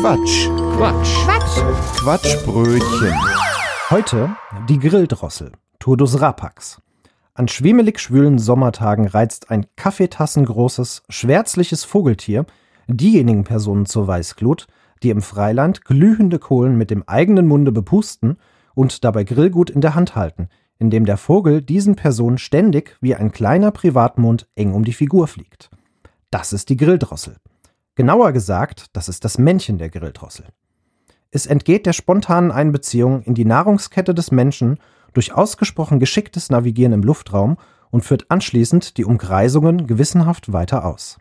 Quatsch. Quatsch. Quatsch. Quatschbrötchen. Heute die Grilldrossel, Turdus rapax. An schwimmelig schwülen Sommertagen reizt ein kaffeetassengroßes, schwärzliches Vogeltier diejenigen Personen zur Weißglut, die im Freiland glühende Kohlen mit dem eigenen Munde bepusten und dabei Grillgut in der Hand halten, indem der Vogel diesen Personen ständig wie ein kleiner Privatmond eng um die Figur fliegt. Das ist die Grilldrossel. Genauer gesagt, das ist das Männchen der Grilldrossel. Es entgeht der spontanen Einbeziehung in die Nahrungskette des Menschen durch ausgesprochen geschicktes Navigieren im Luftraum und führt anschließend die Umkreisungen gewissenhaft weiter aus.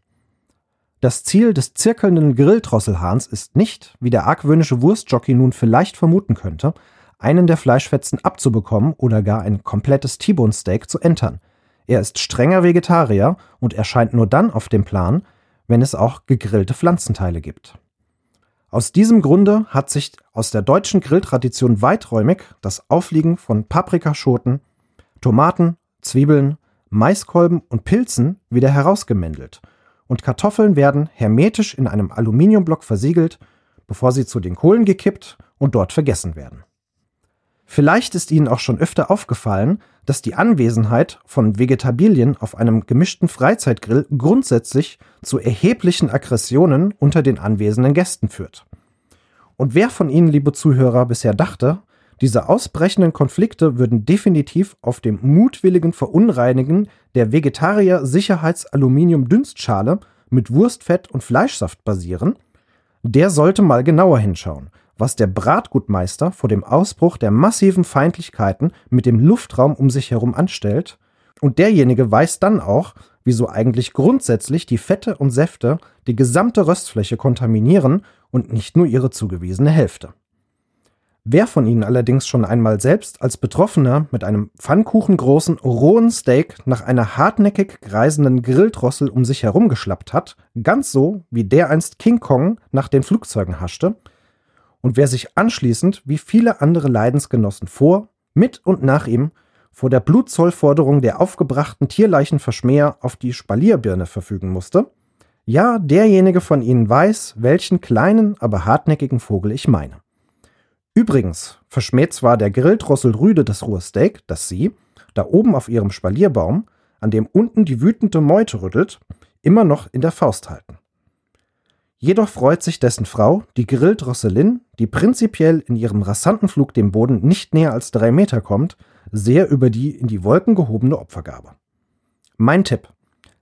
Das Ziel des zirkelnden Grilldrosselhahns ist nicht, wie der argwöhnische Wurstjockey nun vielleicht vermuten könnte, einen der Fleischfetzen abzubekommen oder gar ein komplettes T-Bone Steak zu entern. Er ist strenger Vegetarier und erscheint nur dann auf dem Plan, wenn es auch gegrillte Pflanzenteile gibt. Aus diesem Grunde hat sich aus der deutschen Grilltradition weiträumig das Aufliegen von Paprikaschoten, Tomaten, Zwiebeln, Maiskolben und Pilzen wieder herausgemändelt und Kartoffeln werden hermetisch in einem Aluminiumblock versiegelt, bevor sie zu den Kohlen gekippt und dort vergessen werden. Vielleicht ist Ihnen auch schon öfter aufgefallen, dass die Anwesenheit von Vegetabilien auf einem gemischten Freizeitgrill grundsätzlich zu erheblichen Aggressionen unter den anwesenden Gästen führt. Und wer von Ihnen, liebe Zuhörer, bisher dachte, diese ausbrechenden Konflikte würden definitiv auf dem mutwilligen Verunreinigen der Vegetarier-Sicherheits-Aluminium-Dünstschale mit Wurstfett und Fleischsaft basieren, der sollte mal genauer hinschauen was der Bratgutmeister vor dem Ausbruch der massiven Feindlichkeiten mit dem Luftraum um sich herum anstellt, und derjenige weiß dann auch, wieso eigentlich grundsätzlich die Fette und Säfte die gesamte Röstfläche kontaminieren und nicht nur ihre zugewiesene Hälfte. Wer von Ihnen allerdings schon einmal selbst als Betroffener mit einem pfannkuchengroßen, rohen Steak nach einer hartnäckig greisenden Grilldrossel um sich herumgeschlappt hat, ganz so wie der einst King Kong nach den Flugzeugen haschte, und wer sich anschließend, wie viele andere Leidensgenossen vor, mit und nach ihm, vor der Blutzollforderung der aufgebrachten Tierleichenverschmäher auf die Spalierbirne verfügen musste, ja, derjenige von Ihnen weiß, welchen kleinen, aber hartnäckigen Vogel ich meine. Übrigens verschmäht zwar der Grilldrossel Rüde das rohe Steak, das sie, da oben auf ihrem Spalierbaum, an dem unten die wütende Meute rüttelt, immer noch in der Faust halten. Jedoch freut sich dessen Frau, die Grilldrosselin, die prinzipiell in ihrem rasanten Flug dem Boden nicht näher als drei Meter kommt, sehr über die in die Wolken gehobene Opfergabe. Mein Tipp.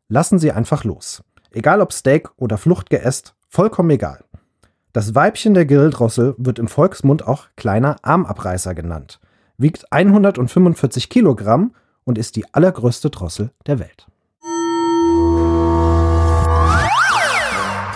Lassen Sie einfach los. Egal ob Steak oder Fluchtgeäst, vollkommen egal. Das Weibchen der Grilldrossel wird im Volksmund auch kleiner Armabreißer genannt, wiegt 145 Kilogramm und ist die allergrößte Drossel der Welt.